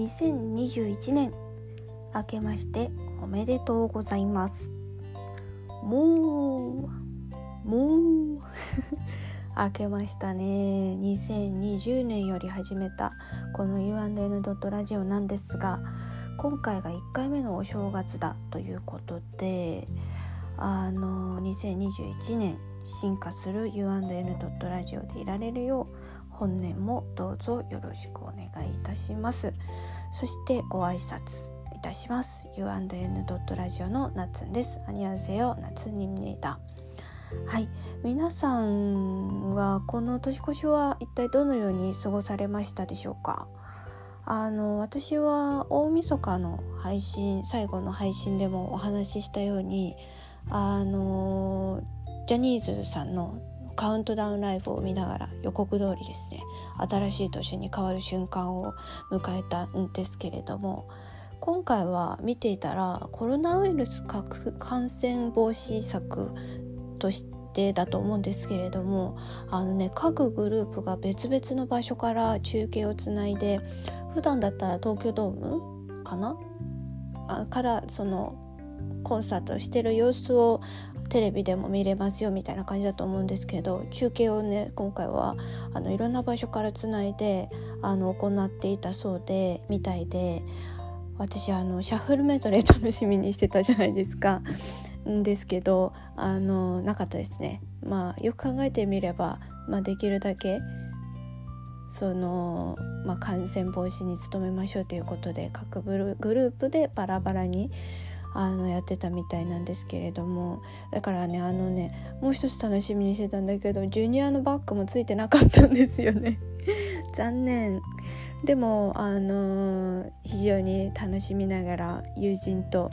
2021年。明けましておめでとうございます。もうもう。明けましたね。2020年より始めたこの U&N ラジオなんですが今回が1回目のお正月だということであの2021年進化する U&N ラジオでいられるよう本年もどうぞよろしくお願いいたします。そしてご挨拶いたします。U&N ラジオの夏です。アニュンセヨ夏にねだ。はい。皆さんはこの年越しは一体どのように過ごされましたでしょうか？あの私は大晦日の配信最後の配信でもお話ししたようにあのジャニーズさんのカウントダウンライブを見ながら予告通りですね新しい年に変わる瞬間を迎えたんですけれども今回は見ていたらコロナウイルス感染防止策としてだと思うんですけれどもあのね各グループが別々の場所から中継をつないで普段だったら東京ドームかな？あからそのコンサートしてる様子をテレビでも見れますよみたいな感じだと思うんですけど中継をね今回はあのいろんな場所からつないであの行っていたそうでみたいで私あのシャッフルメドレー楽しみにしてたじゃないですか。んですけどあのなかったですね。まあよく考えてみれば、まあ、できるだけその、まあ、感染防止に努めましょうということで各グループでバラバラにあのやってたみたいなんですけれども。だからねあのねもう一つ楽しみにしてたんだけどジュニアのバッグもついてなかったんですよね。残念。でもあの、非常に楽しみながら友人と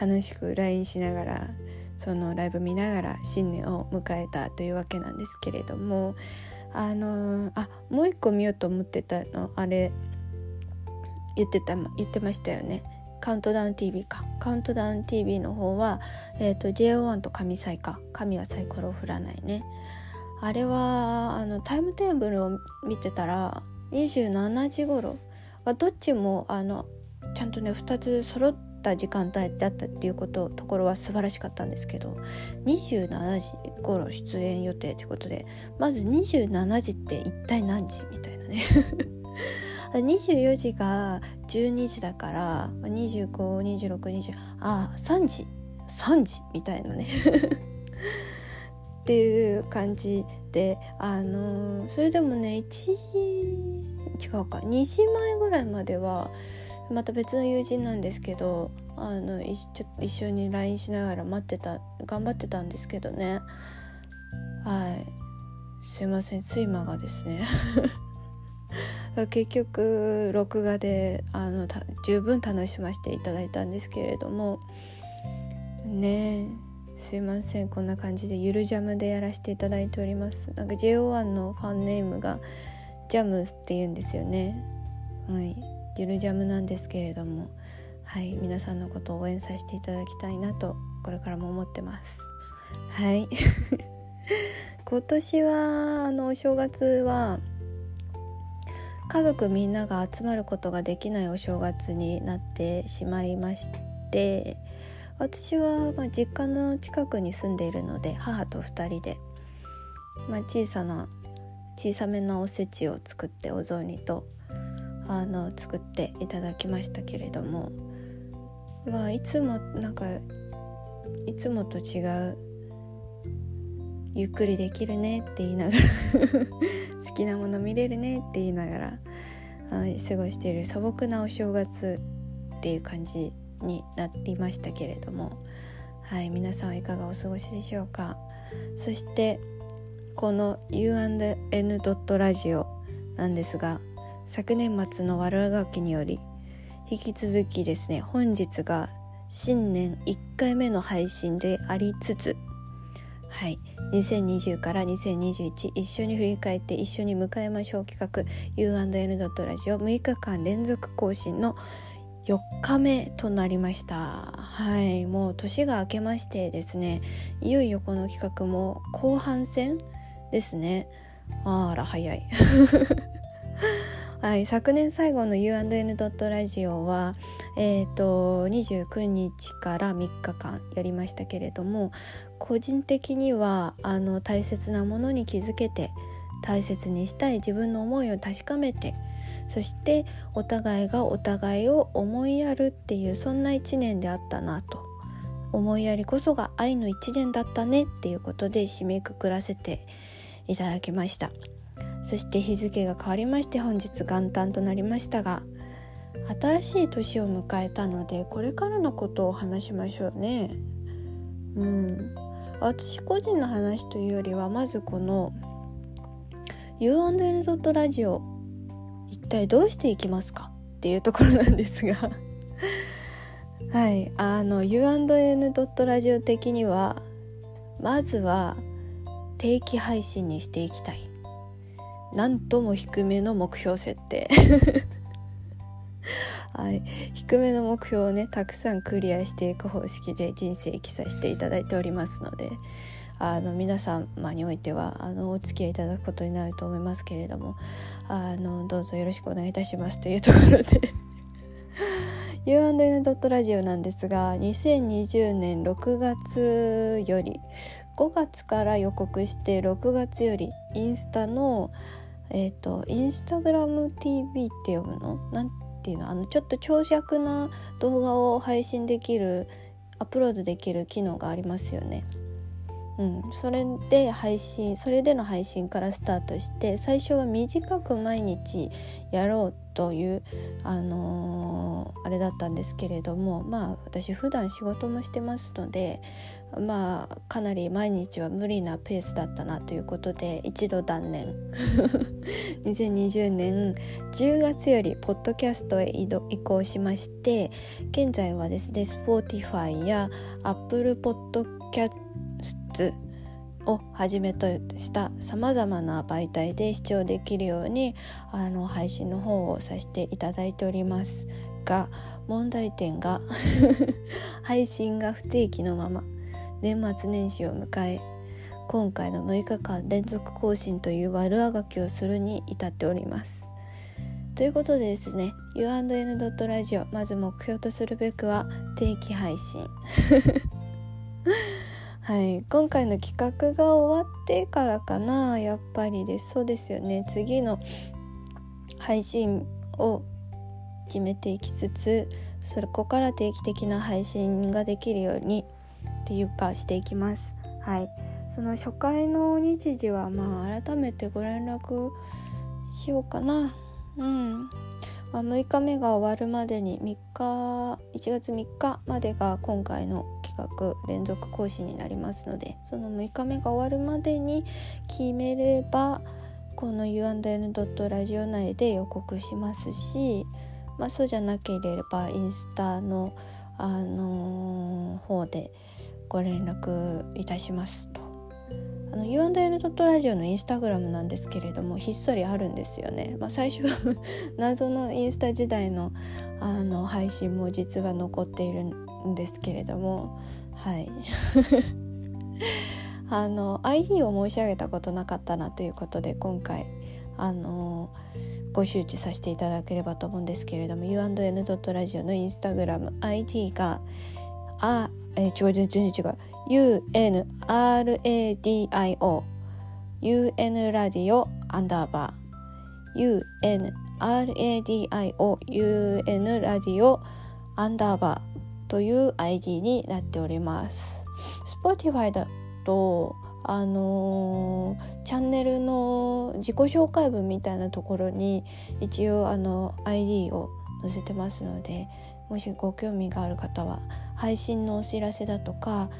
楽しく LINE しながらそのライブ見ながら新年を迎えたというわけなんですけれども。あの、あもう一個見ようと思ってたのあれ言ってた言ってましたよね。カウントダウン TV か。カウントダウン TV の方は、えーと、JO1 と神サイか神はサイコロを振らないね。あれはあのタイムテーブルを見てたら27時頃。どっちもあのちゃんとね2つ揃った時間帯だったっていうことところは素晴らしかったんですけど27時頃出演予定ということでまず27時って一体何時みたいなね。24時が12時だから252620あ3時3時みたいなね。っていう感じであの、それでもね1時違うか2時前ぐらいまではまた別の友人なんですけどあの一一緒に LINE しながら待ってた頑張ってたんですけどね。はい。すいません睡魔がですね。結局録画であの十分楽しませていただいたんですけれどもねすいません。こんな感じでゆるジャムでやらせていただいております。なんか JO1 のファンネームがジャムって言うんですよね。はい。ゆるジャムなんですけれども。はい。皆さんのことを応援させていただきたいなとこれからも思ってます。はい。今年はあのお正月は家族みんなが集まることができないお正月になってしまいまして私はま実家の近くに住んでいるので母と2人で、まあ、小さな小さめなおせちを作ってお雑煮とあの作っていただきましたけれども、まあ、いつもなんかいつもと違うゆっくりできるねって言いながら 好きなもの見れるねって言いながら、はい、過ごしている素朴なお正月っていう感じになりましたけれども、はい、皆さんはいかがお過ごしでしょうか？そしてこの U&N ドットラジオなんですが昨年末の悪あがきにより引き続きですね本日が新年1回目の配信でありつつはい、2020から2021一緒に振り返って一緒に迎えましょう企画 U&N ドットラジオ。6日間連続更新の4日目となりました。はい。もう年が明けましてですねいよいよこの企画も後半戦ですね。あら早い。はい、昨年最後の U&N ラジオは、えーと、29日から3日間やりましたけれども個人的にはあの大切なものに気づけて大切にしたい自分の思いを確かめてそしてお互いがお互いを思いやるっていうそんな一年であったなと。思いやりこそが愛の一年だったねっていうことで締めくくらせていただきました。そして日付が変わりまして本日元旦となりましたが新しい年を迎えたのでこれからのことを話しましょうね。うん。私個人の話というよりはまずこの U&N ラジオ一体どうしていきますか？っていうところなんですが。はい。あの U&N ラジオ的にはまずは定期配信にしていきたい。なんとも低めの目標設定。はい、低めの目標をねたくさんクリアしていく方式で人生生きさせていただいておりますのであの皆様においてはあのお付き合いいただくことになると思いますけれどもあのどうぞよろしくお願いいたしますというところで。U&N ドットラジオなんですが2020年6月より5月から予告して6月よりインスタのえっ、ー、とインスタグラム TV って読むの？なんていうのあのちょっと長尺な動画を配信できるアップロードできる機能がありますよね。うん、それで配信それでの配信からスタートして最初は短く毎日やろうという、あのー、あれだったんですけれどもまあ私普段仕事もしてますのでまあかなり毎日は無理なペースだったなということで一度断念。2020年10月よりポッドキャストへ移行しまして現在はですね Spotify や Apple Podcast をはじめとしたさまざまな媒体で視聴できるようにあの配信の方をさせていただいておりますが問題点が 配信が不定期のまま。年末年始を迎え今回の6日間連続更新という悪あがきをするに至っております。ということでですね U&N. ラジオまず目標とするべくは定期配信 はい今回の企画が終わってからかなやっぱりですそうですよね次の配信を決めていきつつそこから定期的な配信ができるようにっていうかしていきます。はい。その初回の日時はまあ改めてご連絡しようかな。うん、まあ、6日目が終わるまでに3日1月3日までが今回の企画連続講師になりますのでその6日目が終わるまでに決めればこの U&N. ラジオ内で予告しますし、まあ、そうじゃなければインスタの、あのー、方でご連絡いたしますと。あの U&N ラジオのインスタグラムなんですけれどもひっそりあるんですよね、まあ、最初 謎のインスタ時代のあの配信も実は残っているんですけれどもはい あの ID を申し上げたことなかったなということで今回あのご周知させていただければと思うんですけれども U&N ラジオのインスタグラム ID があえー、違う全然違う UNRADIO UN ラディオアンダーバー。UNRADIO UN ラディオアンダーバー。という ID になっております。Spotify だとあのー、チャンネルの自己紹介文みたいなところに一応あの ID を載せてますのでもしご興味がある方は配信のお知らせだとか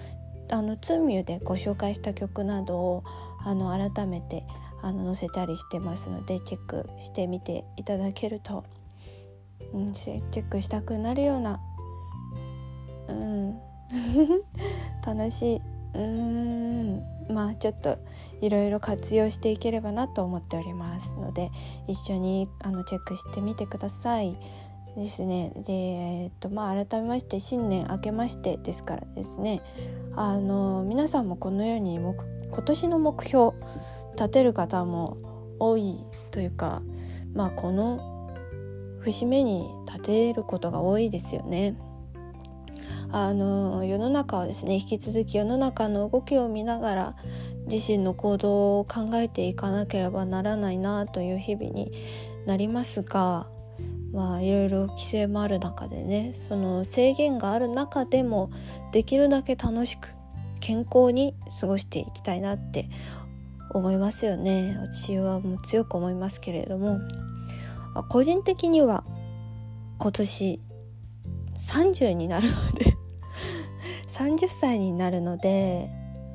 あのツーミューでご紹介した曲などをあの改めてあの載せたりしてますのでチェックしてみていただけると、うん、チェックしたくなるような、うん、楽しいうんまあちょっといろいろ活用していければなと思っておりますので一緒にあのチェックしてみてください。ですねで、えー、っとまあ、改めまして新年明けましてですからですねあの皆さんもこのように今年の目標立てる方も多いというかまあこの節目に立てることが多いですよね。あの世の中はですね引き続き世の中の動きを見ながら自身の行動を考えていかなければならないなという日々になりますがまあいろいろ規制もある中でねその制限がある中でもできるだけ楽しく健康に過ごしていきたいなって思いますよね。私はもう強く思いますけれども。個人的には今年30になるので 30歳になるので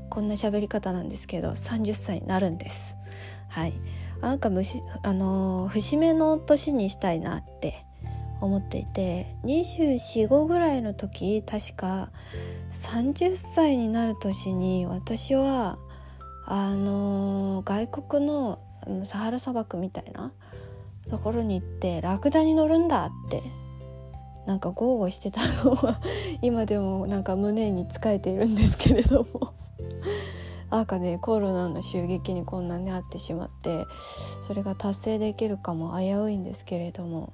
こんな喋り方なんですけど30歳になるんです。はい。なんか虫あのー、節目の年にしたいなって思っていて245ぐらいの時確か30歳になる年に私はあのー、外国のサハラ砂漠みたいなところに行ってラクダに乗るんだってなんか豪語してたのは今でもなんか胸に使えているんですけれども。なんかねコロナの襲撃にこんなにあってしまってそれが達成できるかも危ういんですけれども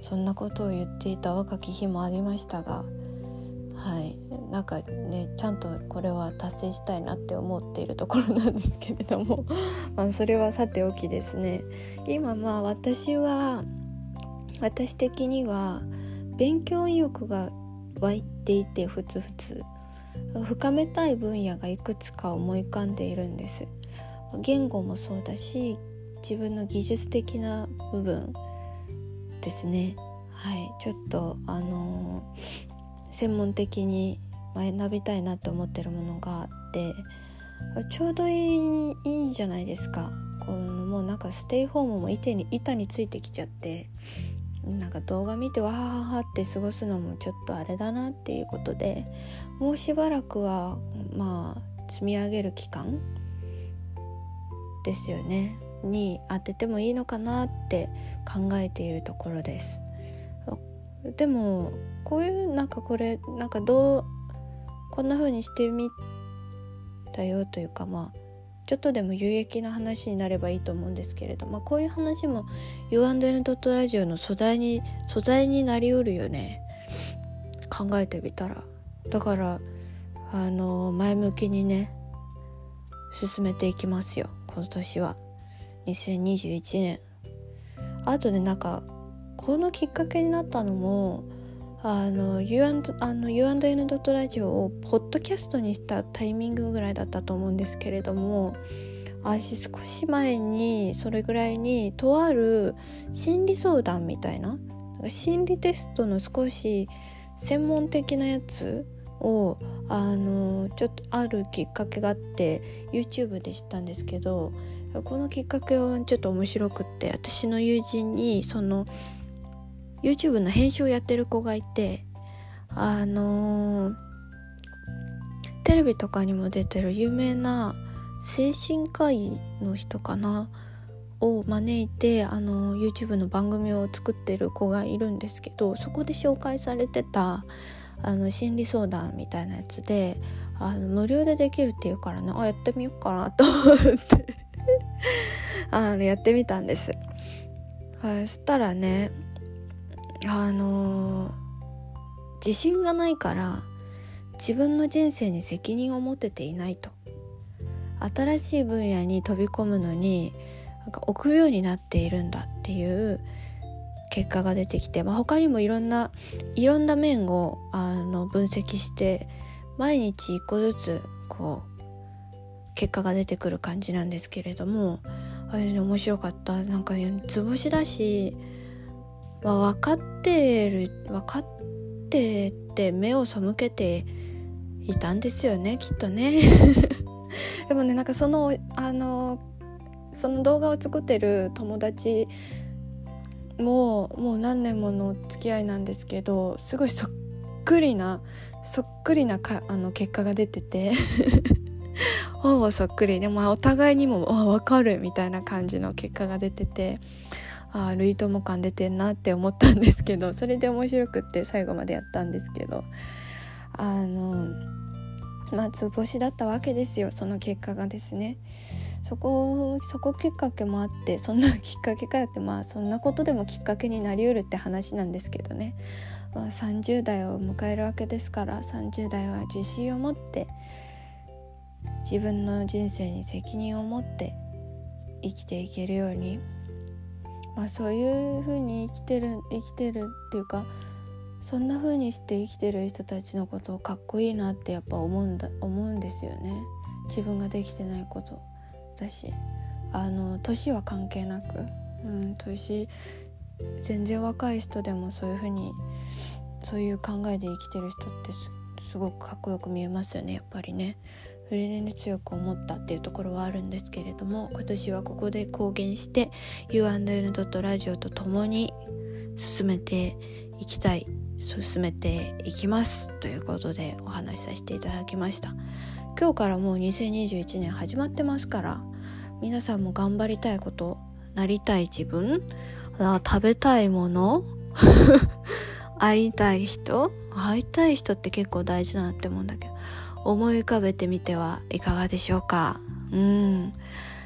そんなことを言っていた若き日もありましたがはい。なんかねちゃんとこれは達成したいなって思っているところなんですけれども まあそれはさておきですね。今まあ私は私的には勉強意欲が湧いていてふつふつ。深めたい分野がいくつか思い浮かんでいるんです。言語もそうだし自分の技術的な部分ですね。はい。ちょっとあのー、専門的に学びたいなと思ってるものがあってちょうどいいいいじゃないですか。このもうなんかステイホームも板に板についてきちゃって。なんか動画見てわははって過ごすのもちょっとあれだなっていうことでもうしばらくはまあ積み上げる期間ですよね。に当ててもいいのかなって考えているところです。でもこういうなんかこれなんかどうこんな風にしてみたよというかまあちょっとでも有益な話になればいいと思うんですけれど、まあ、こういう話も U&N ドットラジオの素材に素材になりうるよね。考えてみたら。だからあの前向きにね進めていきますよ。今年は。2021年。あとねなんかこのきっかけになったのもあの U&N ドットラジオをポッドキャストにしたタイミングぐらいだったと思うんですけれども私少し前にそれぐらいにとある心理相談みたいな心理テストの少し専門的なやつをあのちょっとあるきっかけがあって YouTube で知ったんですけどこのきっかけはちょっと面白くって私の友人にその YouTube の編集をやってる子がいてあのー、テレビとかにも出てる有名な精神科医の人かなを招いてあの YouTube の番組を作ってる子がいるんですけどそこで紹介されてたあの心理相談みたいなやつであの無料でできるっていうからねあやってみようかなと思って あのやってみたんです。そしたらねあの、自信がないから自分の人生に責任を持てていないと。新しい分野に飛び込むのになんか臆病になっているんだっていう結果が出てきて、まあ、他にもいろんないろんな面をあの分析して毎日一個ずつこう結果が出てくる感じなんですけれどもあれね面白かった。なんかね図星だしまあ、分かってる分かってって目を背けていたんですよねきっとね。でもねなんかそのあのその動画を作ってる友達ももう何年もの付き合いなんですけどすごいそっくりなそっくりなかあの結果が出てて ほぼそっくりでもお互いにも分かるみたいな感じの結果が出ててあ類友感出てんなって思ったんですけど それで面白くって最後までやったんですけどあのまあ図星だったわけですよその結果がですね。そこそこきっかけもあってそんなきっかけかよってまあそんなことでもきっかけになりうるって話なんですけどね、まあ、30代を迎えるわけですから30代は自信を持って自分の人生に責任を持って生きていけるようにまあそういうふうに生きてる生きてるっていうかそんな風にして生きてる人たちのことをかっこいいなってやっぱ思うんだ思うんですよね自分ができてないことだしあの年は関係なく、うん、年全然若い人でもそういう風にそういう考えで生きてる人ってすごくかっこよく見えますよねやっぱりね。それでね強く思ったっていうところはあるんですけれども今年はここで公言して U&N. ラジオと共に進めていきたい進めていきますということでお話しさせていただきました今日からもう2021年始まってますから皆さんも頑張りたいことなりたい自分食べたいもの 会いたい人会いたい人って結構大事だなって思うんだけど思い浮かべてみてはいかがでしょうか？うん。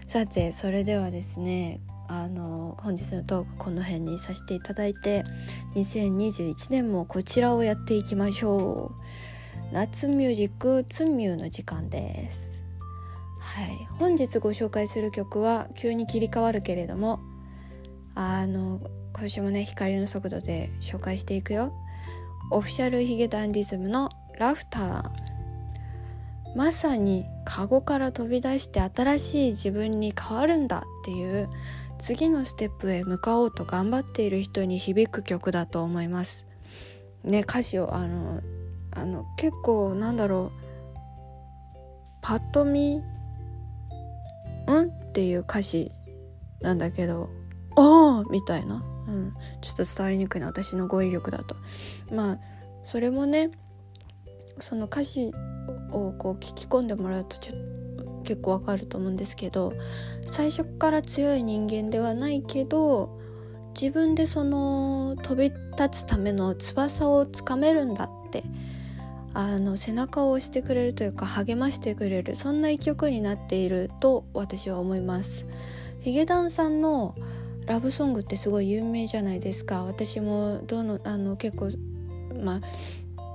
さてそれではですねあの本日のトークこの辺にさせていただいて2021年もこちらをやっていきましょう。夏ミュージックツンミューの時間です。はい。本日ご紹介する曲は急に切り替わるけれどもあの今年もね光の速度で紹介していくよ。オフィシャルヒゲダンディズムのラフター。まさにカゴから飛び出して新しい自分に変わるんだっていう次のステップへ向かおうと頑張っている人に響く曲だと思います。ね歌詞をあのあの結構なんだろうパッと見「ん?」っていう歌詞なんだけど「ああ!」みたいな、うん、ちょっと伝わりにくいな私の語彙力だと。まあそれもねその歌詞をこう聞き込んでもらうとちょ結構わかると思うんですけど最初から強い人間ではないけど自分でその飛び立つための翼をつかめるんだってあの背中を押してくれるというか励ましてくれるそんな一曲になっていると私は思います。ヒゲダンさんのラブソングってすごい有名じゃないですか。私もどのあの結構まあ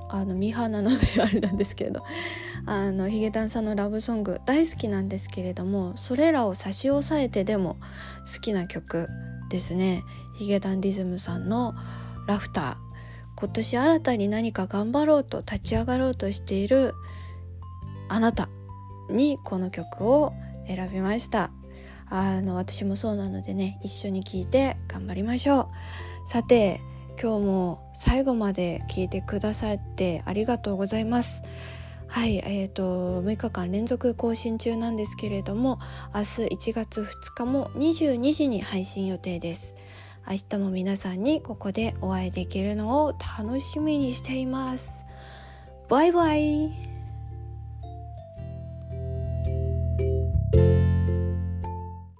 あのミーハーなのであれなんですけれど あのヒゲダンさんのラブソング大好きなんですけれどもそれらを差し押さえてでも好きな曲ですね。ヒゲダンディズムさんの「ラフター」今年新たに何か頑張ろうと立ち上がろうとしているあなたにこの曲を選びました。あの私もそうなのでね一緒に聴いて頑張りましょう。さて今日も最後まで聞いてくださってありがとうございます。はい、えーと、6日間連続更新中なんですけれども明日1月2日も22時に配信予定です。明日も皆さんにここでお会いできるのを楽しみにしています。バイバイ。